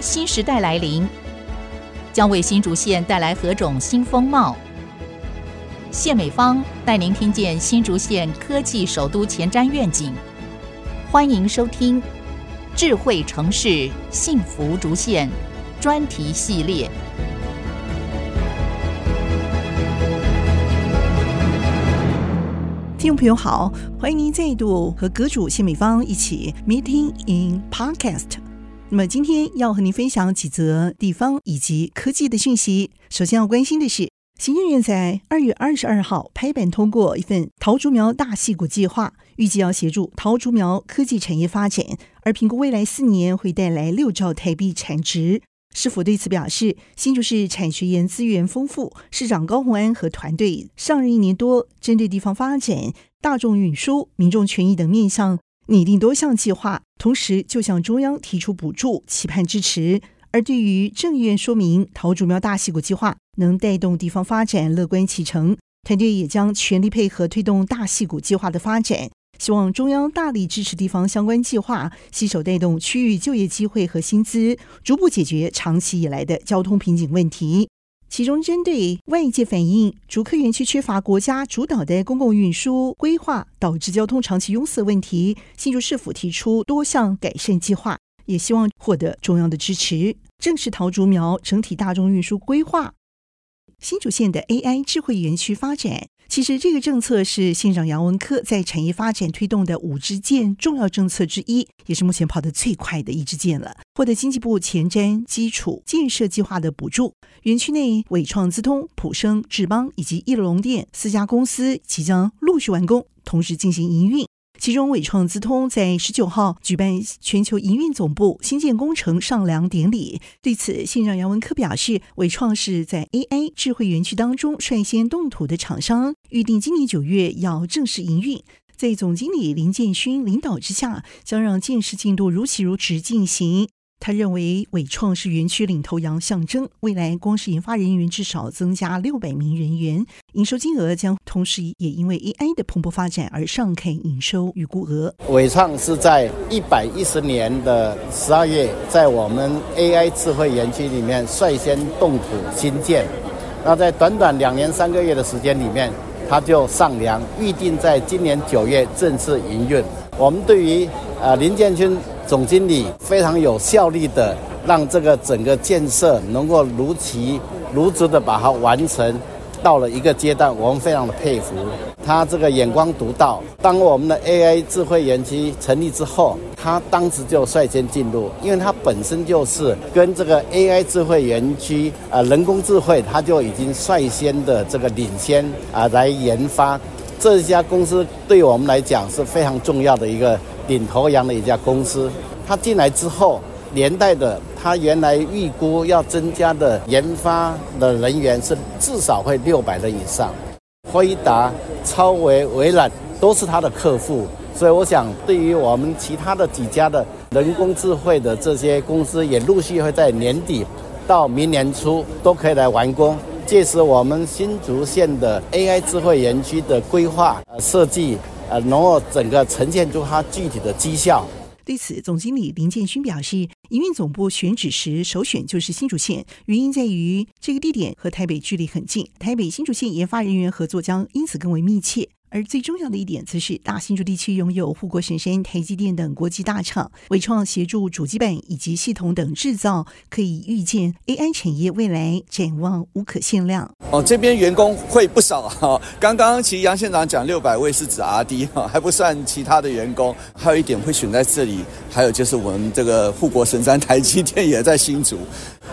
新时代来临，将为新竹县带来何种新风貌？谢美芳带您听见新竹县科技首都前瞻愿景。欢迎收听《智慧城市幸福竹县》专题系列。听众朋友好，欢迎您再度和阁主谢美芳一起 Meeting in Podcast。那么今天要和您分享几则地方以及科技的讯息。首先要关心的是，行政院在二月二十二号拍板通过一份桃竹苗大戏骨计划，预计要协助桃竹苗科技产业发展，而评估未来四年会带来六兆台币产值。市府对此表示，新竹市产学研资源丰富，市长高虹安和团队上任一年多，针对地方发展、大众运输、民众权益等面向拟定多项计划，同时就向中央提出补助，期盼支持。而对于政院说明桃竹苗大戏谷计划能带动地方发展，乐观其成，团队也将全力配合推动大戏谷计划的发展。希望中央大力支持地方相关计划，携手带动区域就业机会和薪资，逐步解决长期以来的交通瓶颈问题。其中，针对外界反映竹科园区缺乏国家主导的公共运输规划，导致交通长期拥塞问题，新竹市府提出多项改善计划，也希望获得中央的支持。正式桃竹苗整体大众运输规划，新竹县的 AI 智慧园区发展。其实这个政策是县长杨文科在产业发展推动的五支箭重要政策之一，也是目前跑得最快的一支箭了。获得经济部前瞻基础建设计划的补助，园区内纬创资通、普生、智邦以及翼龙电四家公司即将陆续完工，同时进行营运。其中，伟创资通在十九号举办全球营运总部新建工程上梁典礼。对此，信让杨文科表示，伟创是在 AI 智慧园区当中率先动土的厂商，预定今年九月要正式营运。在总经理林建勋领导之下，将让建设进度如期如职进行。他认为伟创是园区领头羊象征，未来光是研发人员至少增加六百名人员，营收金额将同时也因为 AI 的蓬勃发展而上看营收预估额。伟创是在一百一十年的十二月，在我们 AI 智慧园区里面率先动土兴建，那在短短两年三个月的时间里面，它就上梁，预定在今年九月正式营运。我们对于呃林建勋。总经理非常有效率的让这个整个建设能够如期如职的把它完成，到了一个阶段，我们非常的佩服他这个眼光独到。当我们的 AI 智慧园区成立之后，他当时就率先进入，因为他本身就是跟这个 AI 智慧园区啊人工智慧，他就已经率先的这个领先啊来研发。这家公司对我们来讲是非常重要的一个。领头羊的一家公司，他进来之后，连带的他原来预估要增加的研发的人员是至少会六百人以上。辉达、超维、微软都是他的客户，所以我想，对于我们其他的几家的人工智慧的这些公司，也陆续会在年底到明年初都可以来完工。届时，我们新竹县的 AI 智慧园区的规划设计。呃，能够整个呈现出它具体的绩效。对此，总经理林建勋表示，营运总部选址时首选就是新竹县，原因在于这个地点和台北距离很近，台北新竹县研发人员合作将因此更为密切。而最重要的一点，则是大新竹地区拥有护国神山台积电等国际大厂，纬创协助主机板以及系统等制造，可以预见 AI 产业未来展望无可限量。哦，这边员工会不少哈。刚刚其实杨县长讲六百位是指 R&D 哈，还不算其他的员工。还有一点会选在这里，还有就是我们这个护国神山台积电也在新竹。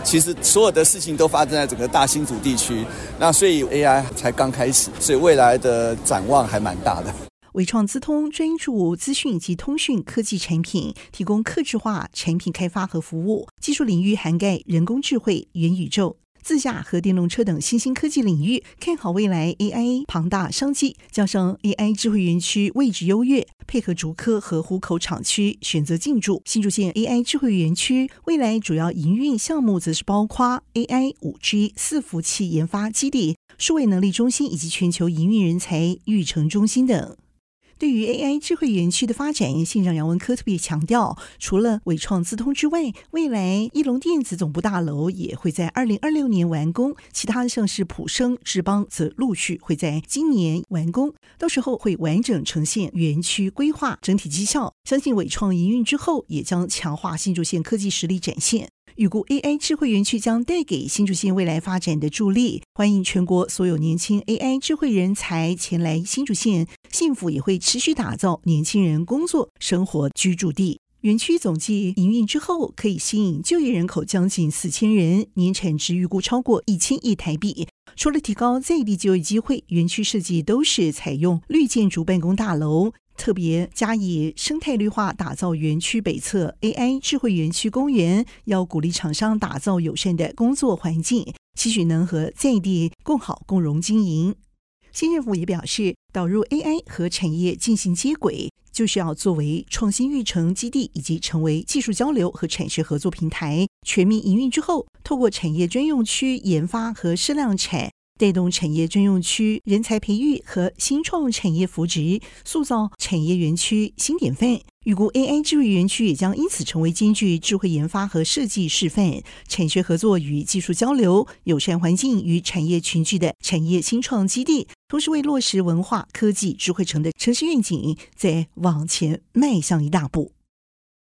其实所有的事情都发生在整个大新竹地区，那所以 AI 才刚开始，所以未来的展望还蛮大的。伟创资通专注资讯及通讯科技产品，提供客制化产品开发和服务，技术领域涵盖人工智慧、元宇宙。自驾和电动车等新兴科技领域，看好未来 AI 庞大商机。加上 AI 智慧园区位置优越，配合竹科和湖口厂区，选择进驻新竹县 AI 智慧园区。未来主要营运项目则是包括 AI、5G 伺服器研发基地、数位能力中心以及全球营运人才育成中心等。对于 AI 智慧园区的发展，县长杨文科特别强调，除了纬创资通之外，未来义隆电子总部大楼也会在二零二六年完工，其他像是普生、智邦则陆续会在今年完工，到时候会完整呈现园区规划整体绩效。相信伟创营运之后，也将强化新竹县科技实力展现。预估 AI 智慧园区将带给新竹县未来发展的助力，欢迎全国所有年轻 AI 智慧人才前来新竹县，幸福也会持续打造年轻人工作、生活、居住地。园区总计营运之后，可以吸引就业人口将近四千人，年产值预估超过一千亿台币。除了提高在地就业机会，园区设计都是采用绿建筑办公大楼。特别加以生态绿化，打造园区北侧 AI 智慧园区公园，要鼓励厂商打造友善的工作环境，期许能和在地共好共荣经营。新政府也表示，导入 AI 和产业进行接轨，就是要作为创新育成基地，以及成为技术交流和产学合作平台。全面营运之后，透过产业专用区研发和适量产。带动产业专用区人才培育和新创产业扶植，塑造产业园区新典范。预估 AI 智慧园区也将因此成为兼具智慧研发和设计示范、产学合作与技术交流、友善环境与产业群聚的产业新创基地，同时为落实文化科技智慧城的城市愿景再往前迈向一大步。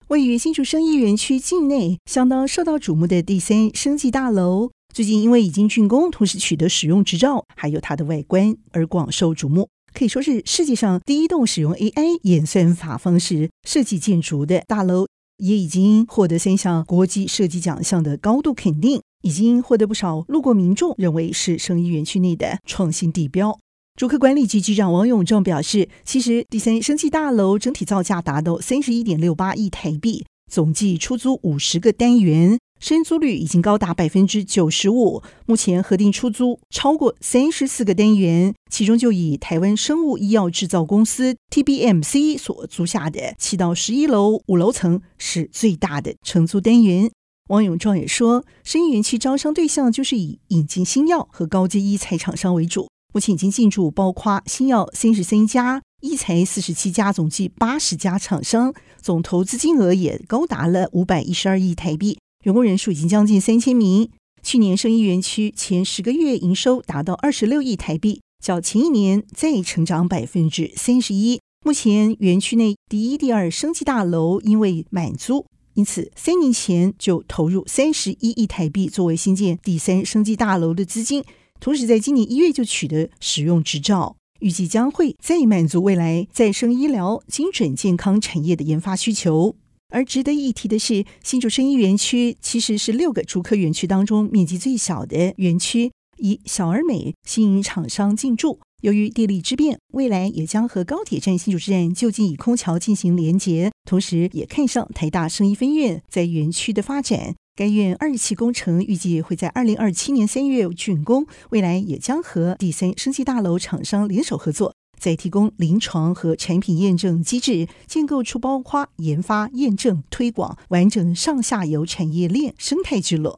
位于新竹生意园区境内，相当受到瞩目的第三生技大楼。最近因为已经竣工，同时取得使用执照，还有它的外观而广受瞩目，可以说是世界上第一栋使用 AI 演算法方式设计建筑的大楼，也已经获得三项国际设计奖项的高度肯定，已经获得不少路过民众认为是生意园区内的创新地标。主客管理局局长王永正表示，其实第三生技大楼整体造价达到三十一点六八亿台币，总计出租五十个单元。申租率已经高达百分之九十五，目前核定出租超过三十四个单元，其中就以台湾生物医药制造公司 TBMC 所租下的七到十一楼五楼层是最大的承租单元。王永壮也说，生医园区招商对象就是以引进新药和高阶医材厂商为主，目前已经进驻包括新药三十三家、医材四十七家，总计八十家厂商，总投资金额也高达了五百一十二亿台币。员工人数已经将近三千名。去年生医园区前十个月营收达到二十六亿台币，较前一年再成长百分之三十一。目前园区内第一、第二生技大楼因为满租，因此三年前就投入三十一亿台币作为新建第三生技大楼的资金，同时在今年一月就取得使用执照，预计将会再满足未来再生医疗、精准健康产业的研发需求。而值得一提的是，新竹生医园区其实是六个竹科园区当中面积最小的园区，以小而美吸引厂商进驻。由于地利之便，未来也将和高铁站新竹站就近以空桥进行连接，同时也看上台大生医分院在园区的发展。该院二期工程预计会在二零二七年三月竣工，未来也将和第三生技大楼厂商联手合作。在提供临床和产品验证机制，建构出包括研发、验证、推广完整上下游产业链生态之路。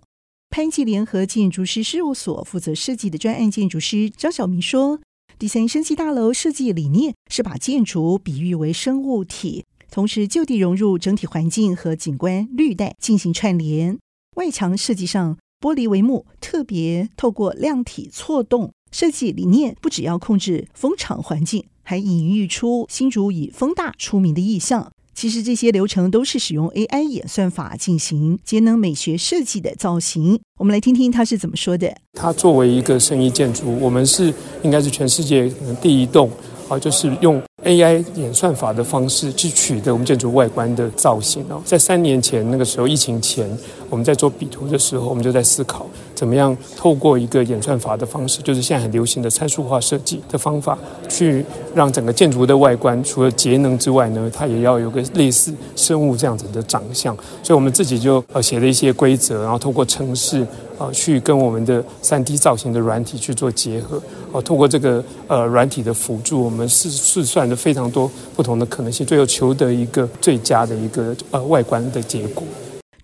潘记联合建筑师事务所负责设计的专案建筑师张晓明说：“第三生技大楼设计理念是把建筑比喻为生物体，同时就地融入整体环境和景观绿带进行串联。外墙设计上，玻璃帷幕特别透过量体错动。”设计理念不只要控制风场环境，还隐喻出新竹以风大出名的意象。其实这些流程都是使用 AI 演算法进行节能美学设计的造型。我们来听听他是怎么说的。它作为一个生意建筑，我们是应该是全世界可能第一栋啊，就是用 AI 演算法的方式去取得我们建筑外观的造型哦。在三年前那个时候，疫情前，我们在做笔图的时候，我们就在思考。怎么样透过一个演算法的方式，就是现在很流行的参数化设计的方法，去让整个建筑的外观除了节能之外呢，它也要有个类似生物这样子的长相。所以我们自己就呃写了一些规则，然后透过程式呃去跟我们的三 D 造型的软体去做结合。哦，透过这个呃软体的辅助，我们试试算了非常多不同的可能性，最后求得一个最佳的一个呃外观的结果。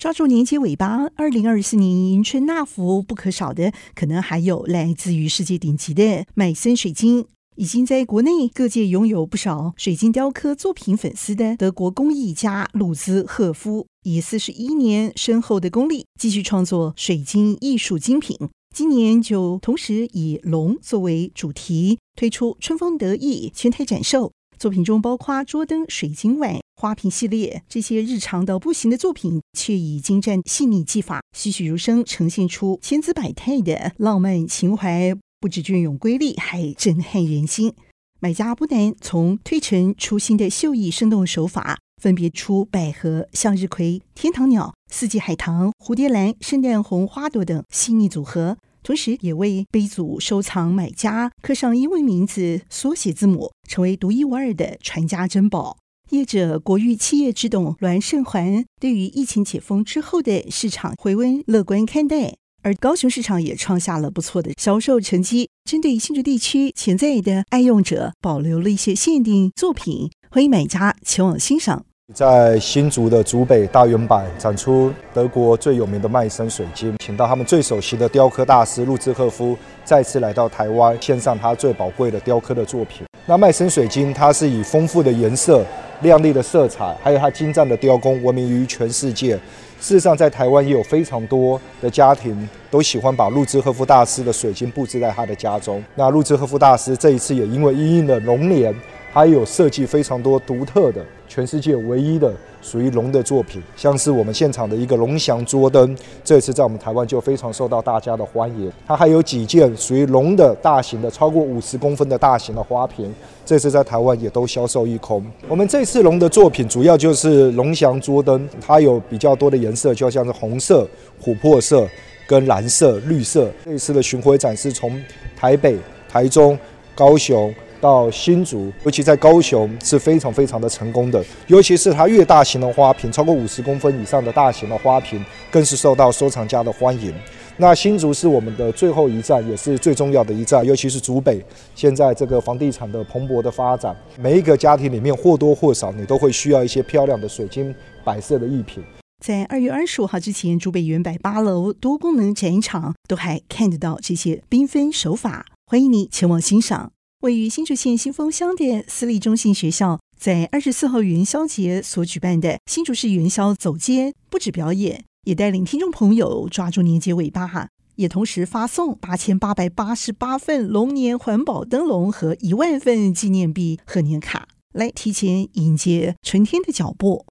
抓住年节尾巴，二零二四年迎春纳福不可少的，可能还有来自于世界顶级的麦森水晶。已经在国内各界拥有不少水晶雕刻作品粉丝的德国工艺家鲁兹赫夫，以四十一年深厚的功力，继续创作水晶艺术精品。今年就同时以龙作为主题，推出“春风得意”全台展售。作品中包括桌灯、水晶碗、花瓶系列，这些日常到不行的作品，却以精湛细腻技法，栩栩如生，呈现出千姿百态的浪漫情怀。不止隽永瑰丽，还震撼人心。买家不难从推陈出新的秀艺生动手法，分别出百合、向日葵、天堂鸟、四季海棠、蝴蝶兰、圣诞红花朵等细腻组合。同时，也为杯组收藏买家刻上英文名字缩写字母，成为独一无二的传家珍宝。业者国誉企业之董栾胜环对于疫情解封之后的市场回温乐观看待，而高雄市场也创下了不错的销售成绩。针对新竹地区潜在的爱用者，保留了一些限定作品，欢迎买家前往欣赏。在新竹的竹北大圆柏展出德国最有名的麦森水晶，请到他们最首席的雕刻大师路兹赫夫再次来到台湾，献上他最宝贵的雕刻的作品。那麦森水晶，它是以丰富的颜色、亮丽的色彩，还有它精湛的雕工，闻名于全世界。事实上，在台湾也有非常多的家庭都喜欢把路兹赫夫大师的水晶布置在他的家中。那路兹赫夫大师这一次也因为因应了龙年。还有设计非常多独特的、全世界唯一的属于龙的作品，像是我们现场的一个龙翔桌灯，这次在我们台湾就非常受到大家的欢迎。它还有几件属于龙的大型的、超过五十公分的大型的花瓶，这次在台湾也都销售一空。我们这次龙的作品主要就是龙翔桌灯，它有比较多的颜色，就像是红色、琥珀色跟蓝色、绿色。这次的巡回展是从台北、台中、高雄。到新竹，尤其在高雄是非常非常的成功的，尤其是它越大型的花瓶，超过五十公分以上的大型的花瓶，更是受到收藏家的欢迎。那新竹是我们的最后一站，也是最重要的一站，尤其是竹北，现在这个房地产的蓬勃的发展，每一个家庭里面或多或少你都会需要一些漂亮的水晶摆设的艺品。在二月二十五号之前，竹北远百八楼多功能展场都还看得到这些缤纷手法，欢迎你前往欣赏。位于新竹县新丰乡的私立中信学校，在二十四号元宵节所举办的新竹市元宵走街，不止表演，也带领听众朋友抓住年节尾巴哈，也同时发送八千八百八十八份龙年环保灯笼和一万份纪念币贺年卡，来提前迎接春天的脚步。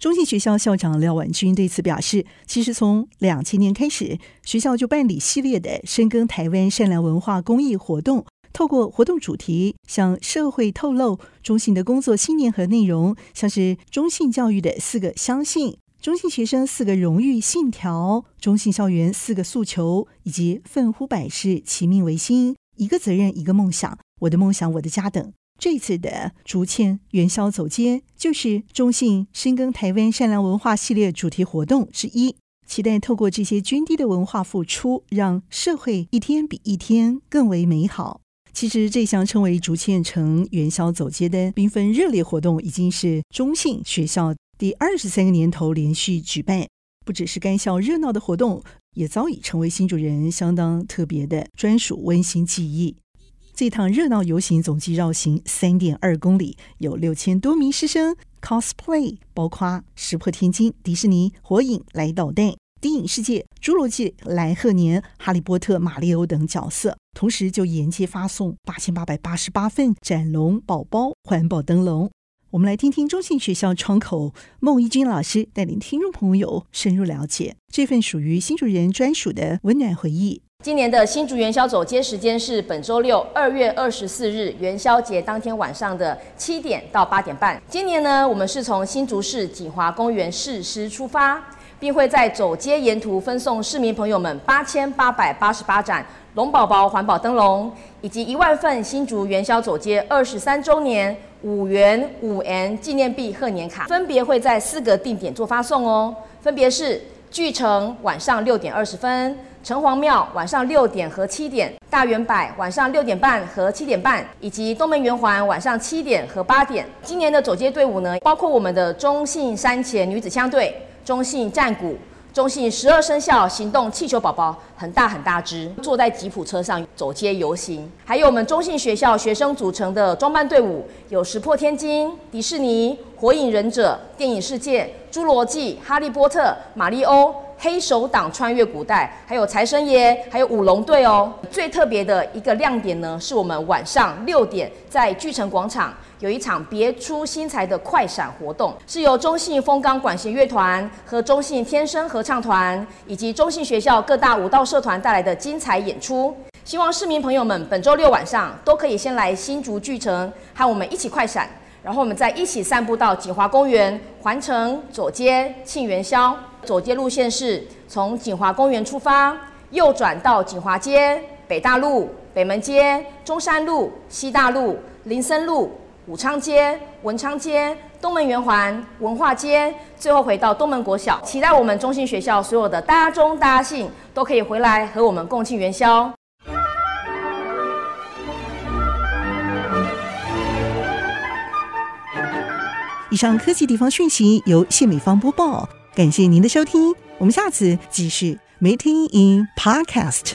中信学校校长廖婉君对此表示，其实从两千年开始，学校就办理系列的深耕台湾善良文化公益活动。透过活动主题向社会透露中信的工作信念和内容，像是中信教育的四个相信、中信学生四个荣誉信条、中信校园四个诉求，以及奋乎百事、其命维新、一个责任一个梦想、我的梦想我的家等。这次的竹签元宵走街，就是中信深耕台湾善良文化系列主题活动之一。期待透过这些涓滴的文化付出，让社会一天比一天更为美好。其实这项称为“竹堑城元宵走街”灯缤纷热烈活动，已经是中信学校第二十三个年头连续举办。不只是该校热闹的活动，也早已成为新主人相当特别的专属温馨记忆。这趟热闹游行总计绕行三点二公里，有六千多名师生 cosplay，包括《石破天惊》、迪士尼、火影来捣蛋。电影世界、侏罗纪、来贺年、哈利波特、马里欧等角色，同时就沿街发送八千八百八十八份展龙宝宝环保灯笼。我们来听听中信学校窗口孟一君老师带领听众朋友深入了解这份属于新竹人专属的温暖回忆。今年的新竹元宵走街时间是本周六二月二十四日元宵节当天晚上的七点到八点半。今年呢，我们是从新竹市锦华公园誓师出发。并会在走街沿途分送市民朋友们八千八百八十八盏龙宝宝环保灯笼，以及一万份新竹元宵走街二十三周年五元五元纪念币贺年卡，分别会在四个定点做发送哦，分别是巨城晚上六点二十分，城隍庙晚上六点和七点，大圆柏晚上六点半和七点半，以及东门圆环晚上七点和八点。今年的走街队伍呢，包括我们的中信山前女子枪队。中信战鼓、中信十二生肖行动气球宝宝很大很大只，坐在吉普车上走街游行。还有我们中信学校学生组成的装扮队伍，有石破天惊、迪士尼、火影忍者、电影世界、侏罗纪、哈利波特、马里欧、黑手党穿越古代，还有财神爷，还有舞龙队哦。最特别的一个亮点呢，是我们晚上六点在巨城广场。有一场别出心裁的快闪活动，是由中信丰冈管弦乐团和中信天声合唱团以及中信学校各大舞蹈社团带来的精彩演出。希望市民朋友们本周六晚上都可以先来新竹巨城和我们一起快闪，然后我们再一起散步到锦华公园环城左街庆元宵。左街路线是从锦华公园出发，右转到锦华街、北大路、北门街、中山路、西大路、林森路。武昌街、文昌街、东门圆环、文化街，最后回到东门国小。期待我们中心学校所有的大中大信都可以回来和我们共庆元宵。以上科技地方讯息由谢美芳播报，感谢您的收听，我们下次继续。Meeting in Podcast。